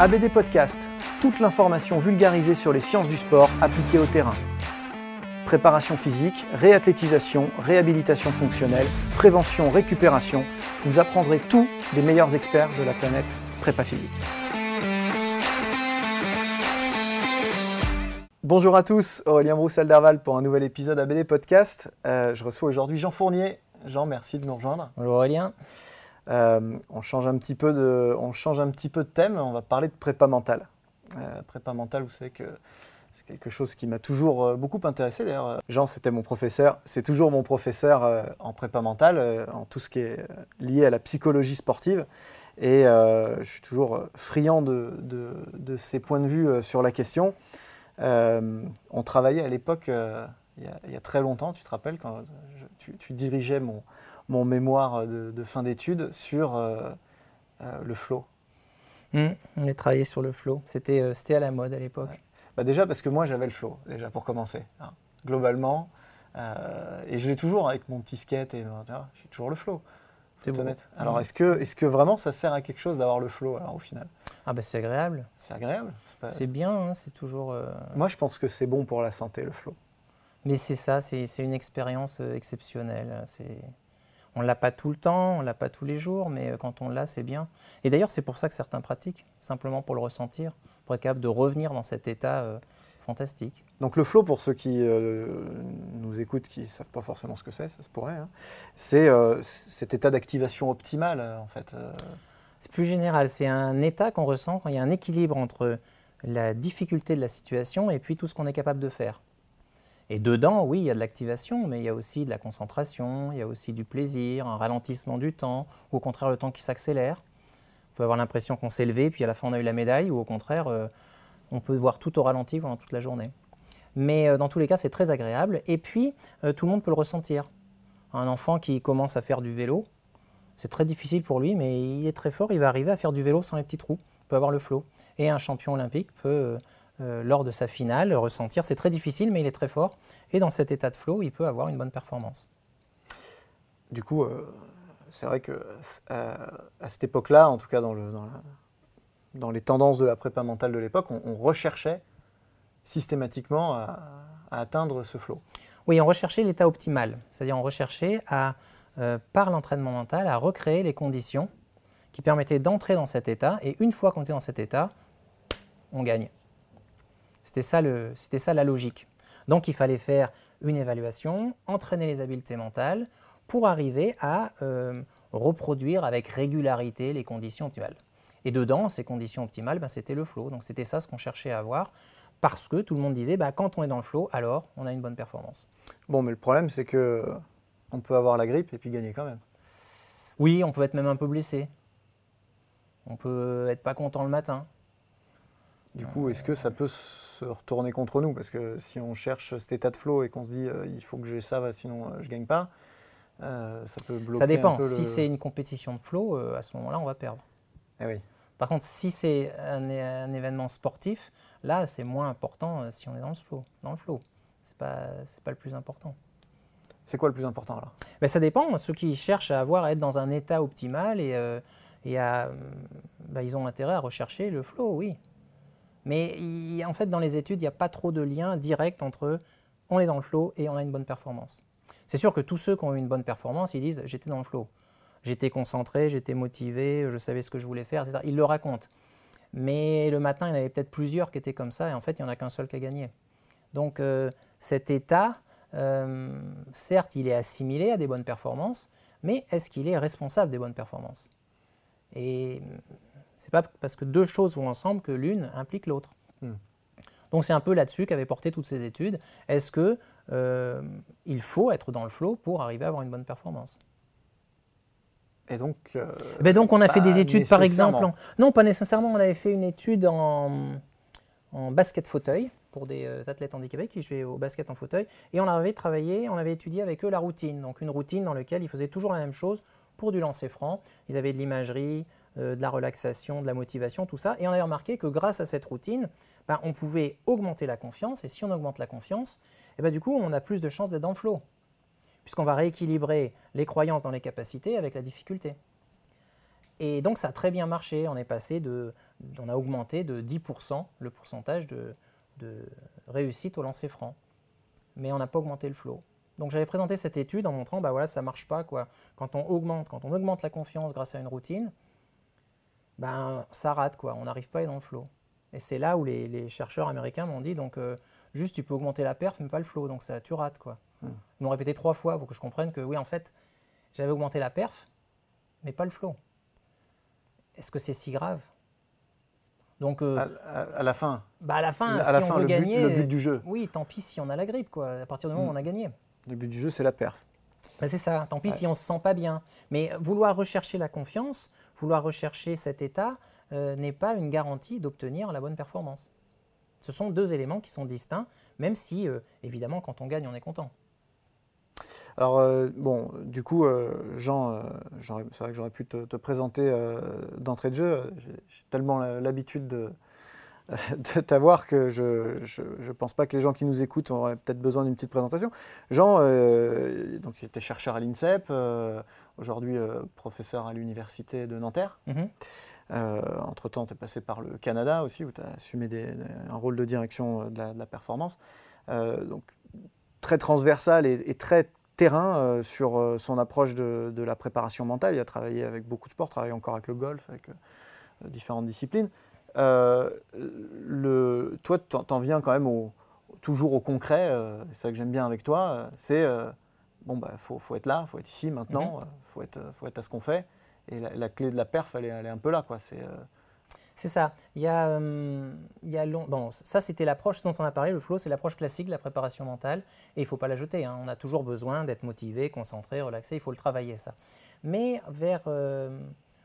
ABD Podcast, toute l'information vulgarisée sur les sciences du sport appliquées au terrain. Préparation physique, réathlétisation, réhabilitation fonctionnelle, prévention, récupération, vous apprendrez tout des meilleurs experts de la planète prépa physique. Bonjour à tous, Aurélien Broussel-Derval pour un nouvel épisode ABD Podcast. Euh, je reçois aujourd'hui Jean Fournier. Jean, merci de nous rejoindre. Bonjour Aurélien. Euh, on, change un petit peu de, on change un petit peu de thème, on va parler de prépa mentale. Euh, prépa mentale, vous savez que c'est quelque chose qui m'a toujours euh, beaucoup intéressé. D'ailleurs, Jean, c'était mon professeur, c'est toujours mon professeur euh, en prépa mentale, en tout ce qui est lié à la psychologie sportive. Et je suis toujours friand de, ses points de vue sur la question. On travaillait à l'époque, il, y a- très longtemps, tu te rappelles, quand tu dirigeais mon, mon mémoire de, de fin d'études sur euh, euh, le flow. Hmm, on a travaillé sur le flow. C'était euh, à la mode à l'époque. Ouais. Bah déjà parce que moi j'avais le flow, déjà pour commencer, hein, globalement. Euh, et je l'ai toujours avec mon petit skate, et vois, j'ai toujours le flow. C'est honnête. Alors Mhm. est-ce que, est que vraiment ça sert à quelque chose d'avoir le flow alors au final? Ah bah c'est agréable. C'est agréable c'est pas- bien, hein, c'est toujours... euh, Moi je pense que c'est bon pour la santé le flow. Mais c'est ça, c'est une expérience exceptionnelle. C'est- On ne l'a pas tout le temps, on ne l'a pas tous les jours, mais euh, quand on l'a, c'est bien. Et d'ailleurs, c'est pour ça que certains pratiquent, simplement pour le ressentir, pour être capable de revenir dans cet état euh, fantastique. Donc le flow, pour ceux qui euh, nous écoutent, qui ne savent pas forcément ce que c'est, ça se pourrait, hein, c'est euh, cet état d'activation optimale en fait. C'est plus général, c'est un état qu'on ressent quand il y a un équilibre entre la difficulté de la situation et puis tout ce qu'on est capable de faire. Et dedans, oui, il y a de l'activation, mais il y a aussi de la concentration, il y a aussi du plaisir, un ralentissement du temps, ou au contraire le temps qui s'accélère. On peut avoir l'impression qu'on s'est levé, puis à la fin on a eu la médaille, ou au contraire, euh, on peut voir tout au ralenti pendant toute la journée. Mais euh, dans tous les cas, c'est très agréable. Et puis, euh, tout le monde peut le ressentir. Un enfant qui commence à faire du vélo, c'est très difficile pour lui, mais il est très fort, il va arriver à faire du vélo sans les petits trous, il peut avoir le flot. Et un champion olympique peut, lors de sa finale, ressentir, c'est très difficile, mais il est très fort. Et dans cet état de flow, il peut avoir une bonne performance. Du coup, euh, c'est vrai que euh, à cette époque-là, en tout cas dans, le, dans, la- dans les tendances de la prépa mentale de l'époque, on, on recherchait systématiquement à, à atteindre ce flow. Oui, on recherchait l'état optimal, c'est-à-dire on recherchait à, euh, par l'entraînement mental, à recréer les conditions qui permettaient d'entrer dans cet état. Et une fois qu'on est dans cet état, on gagne. C'était ça, le- c'était ça la logique. Donc il fallait faire une évaluation, entraîner les habiletés mentales pour arriver à euh, reproduire avec régularité les conditions optimales. Et dedans, ces conditions optimales, ben, c'était le flow. Donc c'était ça ce qu'on cherchait à avoir parce que tout le monde disait, bah, quand on est dans le flow, alors on a une bonne performance. Bon, mais le problème, c'est que on peut avoir la grippe et puis gagner quand même. Oui, on peut être même un peu blessé. On peut être pas content le matin. Du coup, est-ce que ça peut se retourner contre nous? Parce que si on cherche cet état de flow et qu'on se dit euh, il faut que j'ai ça, sinon euh, je gagne pas, euh, ça peut bloquer Ça dépend. un peu Si le... c'est une compétition de flow, euh, à ce moment-là, on va perdre. Eh oui. Par contre, si c'est un, événement sportif, là, c'est moins important si on est dans le flow. Dans le flow, c'est pas c'est pas le plus important. C'est quoi le plus important là ben, Ça dépend. Ceux qui cherchent à avoir à être dans un état optimal et, et à, ben, ils ont intérêt à rechercher le flow, oui. Mais en fait, dans les études, il n'y a pas trop de lien direct entre on est dans le flow et on a une bonne performance. C'est sûr que tous ceux qui ont eu une bonne performance, ils disent j'étais dans le flow. J'étais concentré, j'étais motivé, je savais ce que je voulais faire, etc. Ils le racontent. Mais le matin, il y en avait peut-être plusieurs qui étaient comme ça, et en fait, il n'y en a qu'un seul qui a gagné. Donc euh, cet état, euh, certes, il est assimilé à des bonnes performances, mais est-ce qu'il est responsable des bonnes performances? C'est pas parce que deux choses vont ensemble que l'une implique l'autre. Hmm. Donc c'est un peu là-dessus qu'avaient porté toutes ces études. Est-ce que euh, il faut être dans le flow pour arriver à avoir une bonne performance? Et donc, euh, ben donc on a fait des études par exemple. Non, pas nécessairement. On avait fait une étude en, en basket fauteuil pour des euh, athlètes handicapés qui jouaient au basket en fauteuil. Et on avait travaillé, on avait étudié avec eux la routine. Donc une routine dans laquelle ils faisaient toujours la même chose pour du lancer franc. Ils avaient de l'imagerie, de la relaxation, de la motivation, tout ça. Et on avait remarqué que grâce à cette routine, ben, on pouvait augmenter la confiance. Et si on augmente la confiance, eh ben, du coup, on a plus de chances d'être dans le flow. Puisqu'on va rééquilibrer les croyances dans les capacités avec la difficulté. Et donc, ça a très bien marché. On est passé. On a augmenté de 10% le pourcentage de, réussite au lancer franc. Mais on n'a pas augmenté le flow. Donc j'avais présenté cette étude en montrant, bah voilà, ça marche pas quoi. Quand on augmente, quand on augmente la confiance grâce à une routine, ben, ça rate, quoi. on n'arrive pas à être dans le flow. Et c'est là où les, chercheurs américains m'ont dit, donc euh, juste tu peux augmenter la perf, mais pas le flow, donc ça, tu rates. Quoi. Hmm. Ils m'ont répété trois fois pour que je comprenne que oui, en fait, j'avais augmenté la perf, mais pas le flow. Est-ce que c'est si grave? Donc, euh, à, la fin bah À la fin, si on veut gagner. le but du jeu. Oui, tant pis si on a la grippe, quoi. À partir du moment où hmm. on a gagné. Le but du jeu, c'est la perf. Ben, c'est ça, tant pis si on ne se sent pas bien. Mais vouloir rechercher la confiance, vouloir rechercher cet état, euh, n'est pas une garantie d'obtenir la bonne performance. Ce sont deux éléments qui sont distincts, même si, euh, évidemment, quand on gagne, on est content. Alors, euh, bon, du coup, Jean, c'est vrai que j'aurais pu te, présenter d'entrée de jeu. J'ai tellement l'habitude de, de t'avoir que je ne pense pas que les gens qui nous écoutent auraient peut-être besoin d'une petite présentation. Jean, euh, donc, était chercheur à l'INSEP, euh, aujourd'hui euh, professeur à l'université de Nanterre. Mhm. Entre-temps, tu es passé par le Canada aussi, où tu as assumé un rôle de direction de la, performance. donc, très transversal et, très terrain sur son approche de, de, la préparation mentale. Il a travaillé avec beaucoup de sports, travaillé encore avec le golf, avec différentes disciplines. Euh, le, toi, tu en viens quand même au, toujours au concret. Euh, c'est ça que j'aime bien avec toi. Euh, c'est bon, bah, faut, faut, être là, il faut être ici maintenant, il mhm. faut, être, faut être à ce qu'on fait. Et la, clé de la perf, elle est, elle est un peu là. quoi. C'est c'est ça. Il y a, il y a long... bon, ça, c'était l'approche dont on a parlé. Le flow, c'est l'approche classique de la préparation mentale. Et il ne faut pas la jeter. Hein. On a toujours besoin d'être motivé, concentré, relaxé. Il faut le travailler, ça. Mais vers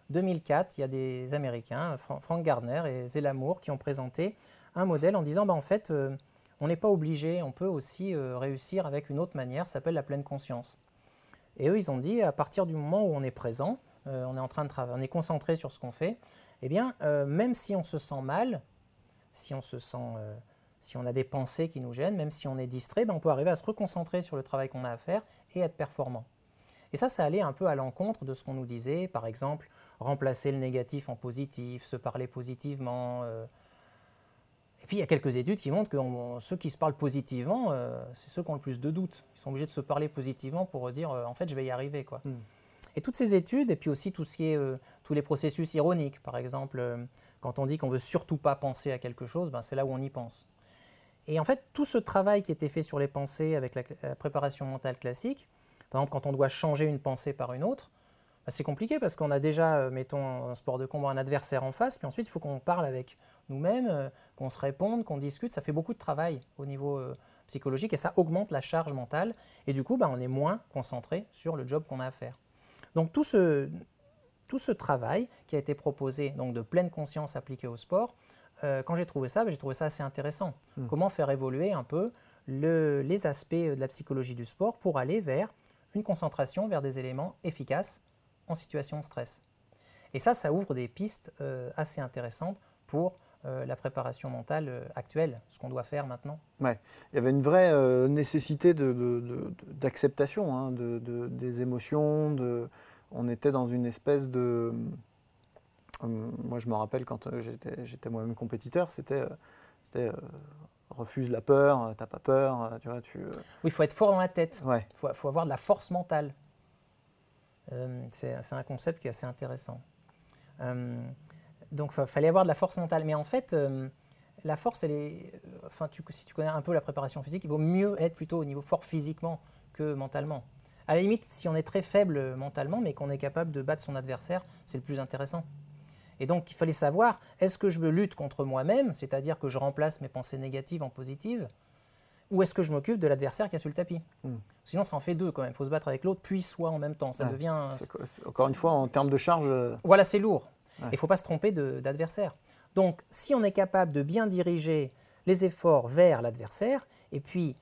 2004, il y a des Américains, Frank Gardner et Zelamour, qui ont présenté un modèle en disant bah, en fait, euh, on n'est pas obligé, on peut aussi euh, réussir avec une autre manière, ça s'appelle la pleine conscience. Et eux, ils ont dit à partir du moment où on est présent, euh, on est en train de travailler, on est concentré sur ce qu'on fait, eh bien, même si on se sent mal, si on se sent si on a des pensées qui nous gênent, même si on est distrait, ben, on peut arriver à se reconcentrer sur le travail qu'on a à faire et être performant. Et ça, ça allait un peu à l'encontre de ce qu'on nous disait, par exemple, remplacer le négatif en positif, se parler positivement. Euh. Et puis il y a quelques études qui montrent que ceux qui se parlent positivement, euh, c'est ceux qui ont le plus de doutes. Ils sont obligés de se parler positivement pour dire euh, en fait je vais y arriver. Quoi. Hmm. Et toutes ces études, et puis aussi tout ce qui est, tous les processus ironiques, par exemple, quand on dit qu'on veut surtout pas penser à quelque chose, ben, c'est là où on y pense. Et en fait, tout ce travail qui était fait sur les pensées avec la préparation mentale classique, par exemple quand on doit changer une pensée par une autre, c'est compliqué parce qu'on a déjà, euh, mettons, un sport de combat, un adversaire en face, puis ensuite il faut qu'on parle avec nous-mêmes, euh, qu'on se réponde, qu'on discute. Ça fait beaucoup de travail au niveau euh, psychologique et ça augmente la charge mentale. Et du coup, bah, on est moins concentré sur le job qu'on a à faire. Donc tout ce, tout ce travail qui a été proposé, donc de pleine conscience appliquée au sport, quand j'ai trouvé ça, bah, j'ai trouvé ça assez intéressant. Hmm. Comment faire évoluer un peu le, les aspects de la psychologie du sport pour aller vers une concentration vers des éléments efficaces en situation de stress. Et ça, ça ouvre des pistes euh, assez intéressantes pour euh, la préparation mentale euh, actuelle, ce qu'on doit faire maintenant. Ouais. Il y avait une vraie nécessité d'acceptation hein, de, des émotions. On était dans une espèce de. moi, je me rappelle quand j'étais moi-même compétiteur, c'était refuse la peur, t'as pas peur, tu vois. Tu, Oui, il faut être fort dans la tête. Il faut, faut, avoir de la force mentale. C'est un concept qui est assez intéressant donc il fallait avoir de la force mentale. Mais en fait, euh, la force, est, euh, si tu connais un peu la préparation physique, il vaut mieux être plutôt au niveau fort physiquement que mentalement. À la limite, si on est très faible mentalement, mais qu'on est capable de battre son adversaire, c'est le plus intéressant. Et donc, il fallait savoir, est-ce que je me lutte contre moi-même, c'est-à-dire que je remplace mes pensées négatives en positives, ou est-ce que je m'occupe de l'adversaire qui a sur le tapis hmm. Sinon, ça en fait deux quand même. Il faut se battre avec l'autre, puis soi en même temps. Ça devient. Encore une fois, en termes de charge. Euh, voilà, c'est lourd. Il ne faut pas se tromper d'adversaire. Donc, si on est capable de bien diriger les efforts vers l'adversaire, et puis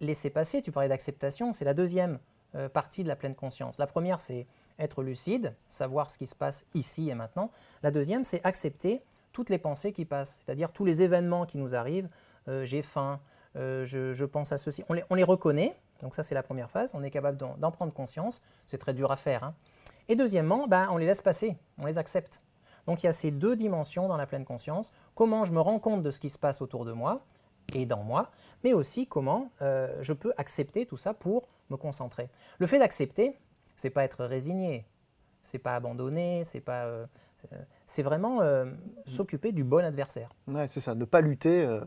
laisser passer, tu parlais d'acceptation, c'est la deuxième euh, partie de la pleine conscience. La première, c'est être lucide, savoir ce qui se passe ici et maintenant. La deuxième, c'est accepter toutes les pensées qui passent, c'est-à-dire tous les événements qui nous arrivent. Euh, j'ai faim, euh, je, pense à ceci. On les, reconnaît, donc ça c'est la première phase, on est capable d'en prendre conscience, c'est très dur à faire. Hein. Et deuxièmement, ben, on les laisse passer, on les accepte. Donc il y a ces deux dimensions dans la pleine conscience, comment je me rends compte de ce qui se passe autour de moi et dans moi, mais aussi comment euh, je peux accepter tout ça pour me concentrer. Le fait d'accepter, c'est pas être résigné, c'est pas abandonner, c'est pas euh, c'est vraiment s'occuper du bon adversaire. Ouais, c'est ça, ne pas lutter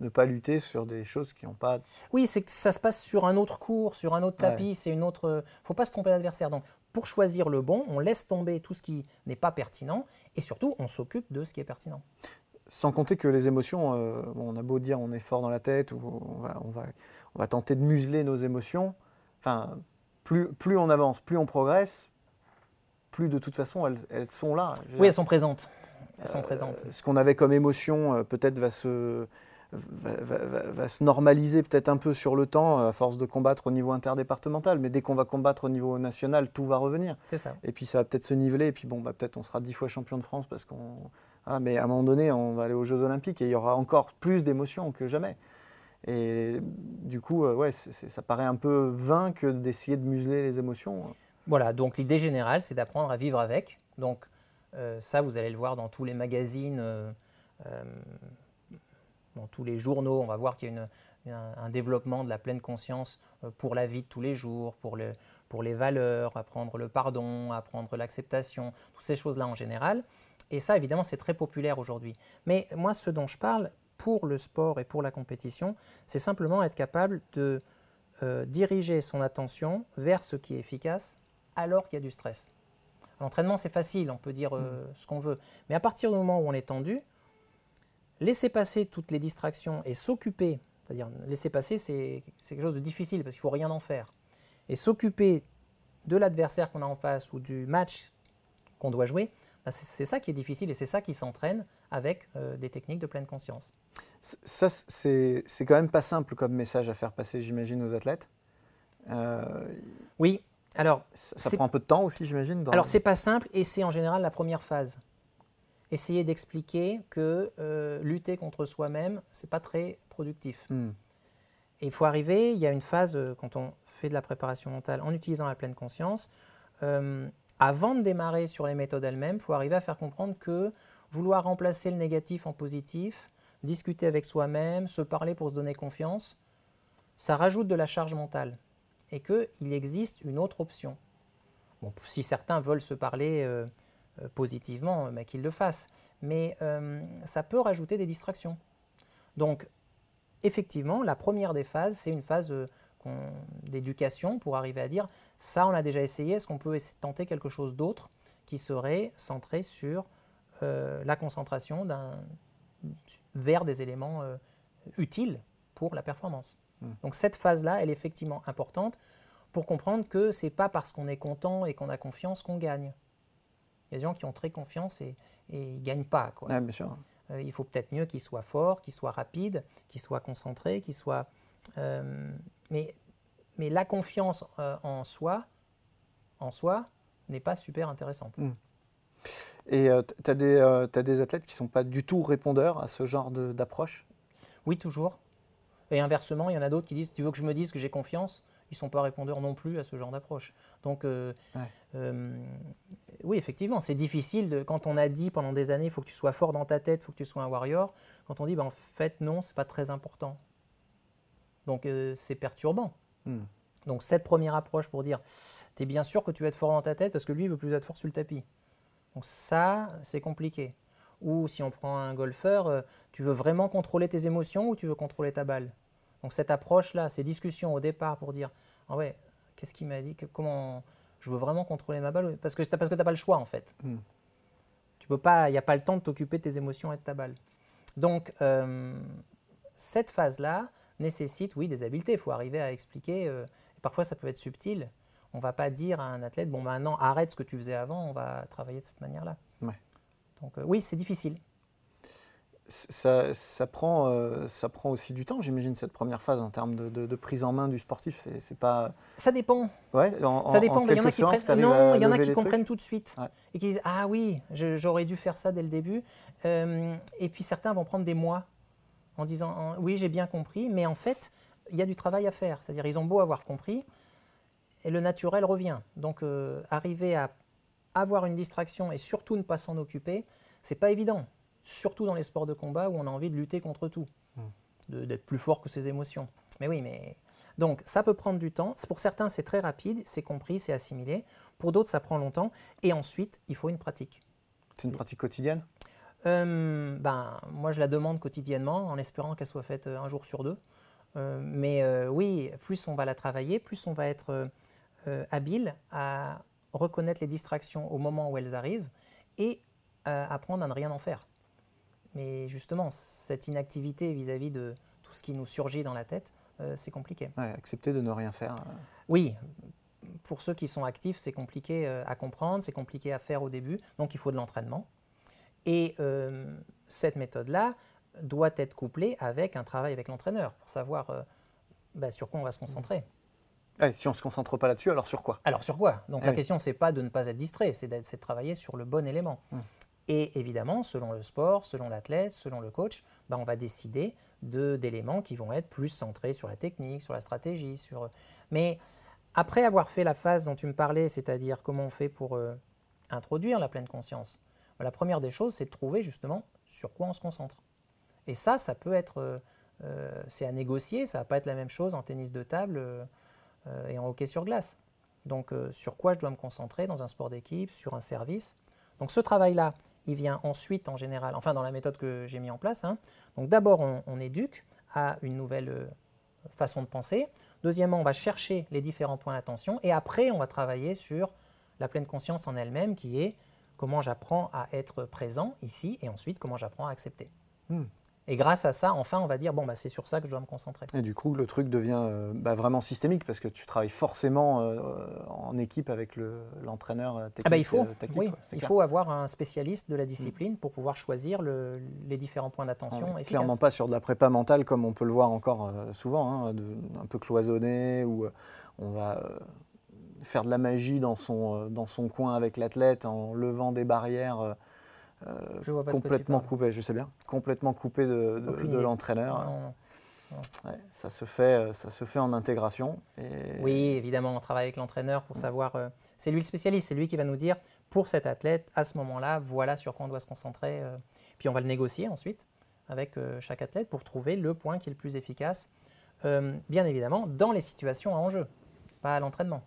ne pas lutter sur des choses qui n'ont pas. Oui, c'est que ça se passe sur un autre cours, sur un autre tapis, c'est une autre. Faut pas se tromper d'adversaire. Donc, pour choisir le bon, on laisse tomber tout ce qui n'est pas pertinent et surtout, on s'occupe de ce qui est pertinent. Sans compter que les émotions, euh, on a beau dire on est fort dans la tête ou on va, on va, on va tenter de museler nos émotions. Enfin, plus, plus on avance, plus on progresse, plus de toute façon elles, elles sont là. Oui, elles sont présentes. Elles sont présentes. Euh, ce qu'on avait comme émotion euh, peut-être va se, va, se normaliser peut-être un peu sur le temps à force de combattre au niveau interdépartemental. Mais dès qu'on va combattre au niveau national, tout va revenir. C'est ça. Et puis ça va peut-être se niveler. Et puis bon, bah, peut-être on sera dix fois champion de France parce qu'on. Ah, mais à un moment donné, on va aller aux Jeux Olympiques et il y aura encore plus d'émotions que jamais. Et du coup, euh, ouais, ça paraît un peu vain que d'essayer de museler les émotions. Voilà, donc l'idée générale, c'est d'apprendre à vivre avec. Donc euh, ça, vous allez le voir dans tous les magazines. Euh, dans tous les journaux, on va voir qu'il y a un, développement de la pleine conscience euh, pour la vie de tous les jours, pour, pour les valeurs, apprendre le pardon, apprendre l'acceptation, toutes ces choses-là en général. Et ça, évidemment, c'est très populaire aujourd'hui. Mais moi, ce dont je parle pour le sport et pour la compétition, c'est simplement être capable de euh, diriger son attention vers ce qui est efficace alors qu'il y a du stress. L'entraînement, c'est facile, on peut dire euh, mmh. ce qu'on veut. Mais à partir du moment où on est tendu, laisser passer toutes les distractions et s'occuper, c'est-à-dire laisser passer, c'est quelque chose de difficile parce qu'il ne faut rien en faire. Et s'occuper de l'adversaire qu'on a en face ou du match qu'on doit jouer, bah, c'est ça qui est difficile et c'est ça qui s'entraîne avec euh, des techniques de pleine conscience. Ça, c'est quand même pas simple comme message à faire passer, j'imagine, aux athlètes. Euh, oui, alors. Ça, prend un peu de temps aussi, j'imagine. Dans... Alors, c'est pas simple et c'est en général la première phase essayer d'expliquer que euh, lutter contre soi-même, c'est pas très productif. Hmm. Et il faut arriver, il y a une phase, euh, quand on fait de la préparation mentale en utilisant la pleine conscience, euh, avant de démarrer sur les méthodes elles-mêmes, il faut arriver à faire comprendre que vouloir remplacer le négatif en positif, discuter avec soi-même, se parler pour se donner confiance, ça rajoute de la charge mentale et qu'il existe une autre option. Bon, si certains veulent se parler euh, positivement, mais qu'ils le fassent. Mais euh, ça peut rajouter des distractions. Donc, effectivement, la première des phases, c'est une phase euh, d'éducation pour arriver à dire ça, on a déjà essayé, est-ce qu'on peut tenter quelque chose d'autre qui serait centré sur la concentration vers des éléments utiles pour la performance. Hmm. Donc cette phase-là, elle est effectivement importante pour comprendre que ce n'est pas parce qu'on est content et qu'on a confiance qu'on gagne. Il y a des gens qui ont très confiance et, ils ne gagnent pas. Quoi. bien sûr. Euh, il faut peut-être mieux qu'ils soient forts, qu'ils soient rapides, qu'ils soient concentrés, qu'ils soient. Euh, mais, mais la confiance euh, en soi, en soi, n'est pas super intéressante. Hmm. Et tu as, des athlètes qui ne sont pas du tout répondeurs à ce genre d'approche? Oui, toujours. Et inversement, il y en a d'autres qui disent Tu veux que je me dise que j'ai confiance? Ils ne sont pas répondeurs non plus à ce genre d'approche. Donc, oui, effectivement, c'est difficile de, quand on a dit pendant des années il faut que tu sois fort dans ta tête, il faut que tu sois un warrior. Quand on dit ben, en fait, non, ce n'est pas très important. Donc, c'est perturbant. Hmm. Donc cette première approche pour dire, tu es bien sûr que tu vas être fort dans ta tête parce que lui, il veut plus être fort sur le tapis. Donc ça, c'est compliqué. Ou si on prend un golfeur, euh, tu veux vraiment contrôler tes émotions ou tu veux contrôler ta balle? Donc cette approche-là, ces discussions au départ pour dire, ah ouais, qu'est-ce qu'il m'a dit? Comment je veux vraiment contrôler ma balle Parce que tu n'as pas le choix en fait. Hmm. Tu peux pas, il n'y a pas le temps de t'occuper de tes émotions et de ta balle. Donc euh, cette phase-là nécessite, oui, des habiletés. Il faut arriver à expliquer. Euh, Parfois, ça peut être subtil. On ne va pas dire à un athlète, bon, maintenant, arrête ce que tu faisais avant, on va travailler de cette manière-là. Donc, euh, oui, c'est difficile. Ça, prend, euh, ça prend aussi du temps, j'imagine, cette première phase en termes de, prise en main du sportif. C'est, pas. Ça dépend. Ouais, ça dépend. il y en a qui, prennent... non, il y en a qui comprennent tout de suite et qui disent Ah oui, j'aurais dû faire ça dès le début. Euh, et puis certains vont prendre des mois en disant Oui, j'ai bien compris, mais en fait, il y a du travail à faire. C'est-à-dire, ils ont beau avoir compris, et le naturel revient. Donc, euh, arriver à avoir une distraction et surtout ne pas s'en occuper, c'est pas évident. Surtout dans les sports de combat où on a envie de lutter contre tout, hmm. d'être plus fort que ses émotions. Mais oui, mais donc ça peut prendre du temps. Pour certains, c'est très rapide, c'est compris, c'est assimilé. Pour d'autres, ça prend longtemps. Et ensuite, il faut une pratique. C'est une pratique quotidienne? Euh, ben, Moi, je la demande quotidiennement en espérant qu'elle soit faite un jour sur deux. Euh, mais euh, oui, plus on va la travailler, plus on va être euh, habile à reconnaître les distractions au moment où elles arrivent et apprendre à ne rien en faire. Mais justement, cette inactivité vis-à-vis de tout ce qui nous surgit dans la tête, c'est compliqué. accepter de ne rien faire. Oui, pour ceux qui sont actifs, c'est compliqué à comprendre, c'est compliqué à faire au début, donc il faut de l'entraînement. Et cette méthode-là, doit être couplé avec un travail avec l'entraîneur pour savoir euh, bah, sur quoi on va se concentrer. si on ne se concentre pas là-dessus, alors sur quoi? Alors sur quoi? Donc la question, c'est pas de ne pas être distrait, c'est de travailler sur le bon élément. Hum. Et évidemment, selon le sport, selon l'athlète, selon le coach, bah, on va décider d'éléments qui vont être plus centrés sur la technique, sur la stratégie. Sur... Mais après avoir fait la phase dont tu me parlais, c'est-à-dire comment on fait pour euh, introduire la pleine conscience, la première des choses, c'est de trouver justement sur quoi on se concentre. Et ça, ça peut être, euh, euh, c'est à négocier, ça va pas être la même chose en tennis de table et en hockey sur glace. Donc sur quoi je dois me concentrer dans un sport d'équipe, sur un service. Donc ce travail-là, il vient ensuite en général, enfin dans la méthode que j'ai mis en place. Hein. Donc d'abord on, éduque à une nouvelle façon de penser. Deuxièmement, on va chercher les différents points d'attention et après on va travailler sur la pleine conscience en elle-même qui est comment j'apprends à être présent ici et ensuite comment j'apprends à accepter. Hmm. Et grâce à ça, enfin, on va dire, bon, bah, c'est sur ça que je dois me concentrer. Et du coup, le truc devient euh, bah, vraiment systémique parce que tu travailles forcément euh, en équipe avec l'entraîneur technique. Ah bah, il faut, oui, il faut avoir un spécialiste de la discipline mm. pour pouvoir choisir les différents points d'attention. Ah, clairement pas sur de la prépa mentale comme on peut le voir encore euh, souvent, hein, un peu cloisonné, où on va faire de la magie dans son, dans son coin avec l'athlète en levant des barrières euh, complètement coupé, je sais bien, complètement coupé de, l'entraîneur. ça, se fait, euh, ça se fait en intégration. Oui, évidemment, on travaille avec l'entraîneur pour savoir. Euh, c'est lui le spécialiste, c'est lui qui va nous dire pour cet athlète, à ce moment-là, voilà sur quoi on doit se concentrer. puis on va le négocier ensuite avec chaque athlète pour trouver le point qui est le plus efficace, bien évidemment, dans les situations à enjeu, pas à l'entraînement.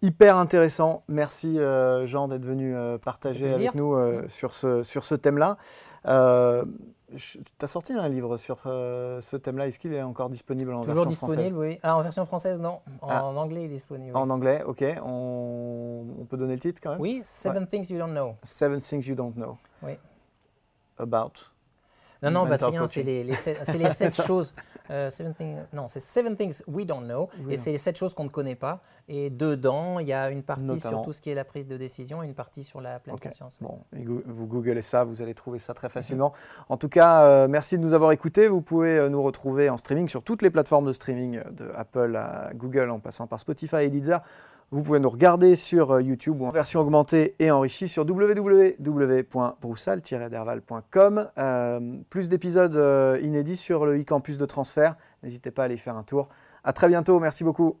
Hyper intéressant. Merci euh, Jean d'être venu euh, partager avec nous euh, sur ce, sur ce thème-là. tu as sorti un livre sur ce thème-là. Est-ce qu'il est encore disponible en Toujours version disponible, oui. Ah, en version française, non. En, ah. anglais, il est disponible. En anglais, ok. On, on, peut donner le titre quand même? Oui, Seven Things You Don't Know. Seven Things You Don't Know. Oui. About non, non, rien, c'est les, les, sept choses. Euh, non, c'est Seven Things We Don't Know. et c'est les sept choses qu'on ne connaît pas. Et dedans, il y a une partie sur tout ce qui est la prise de décision et une partie sur la pleine conscience. Bon, vous googlez ça, vous allez trouver ça très facilement. en tout cas, euh, merci de nous avoir écoutés. Vous pouvez euh, nous retrouver en streaming sur toutes les plateformes de streaming, de Apple à Google, en passant par Spotify et Deezer. Vous pouvez nous regarder sur euh, YouTube ou en version augmentée et enrichie sur www.broussal-derval.com. Euh, plus d'épisodes euh, inédits sur le e-campus de transfert. N'hésitez pas à aller faire un tour. À très bientôt. Merci beaucoup.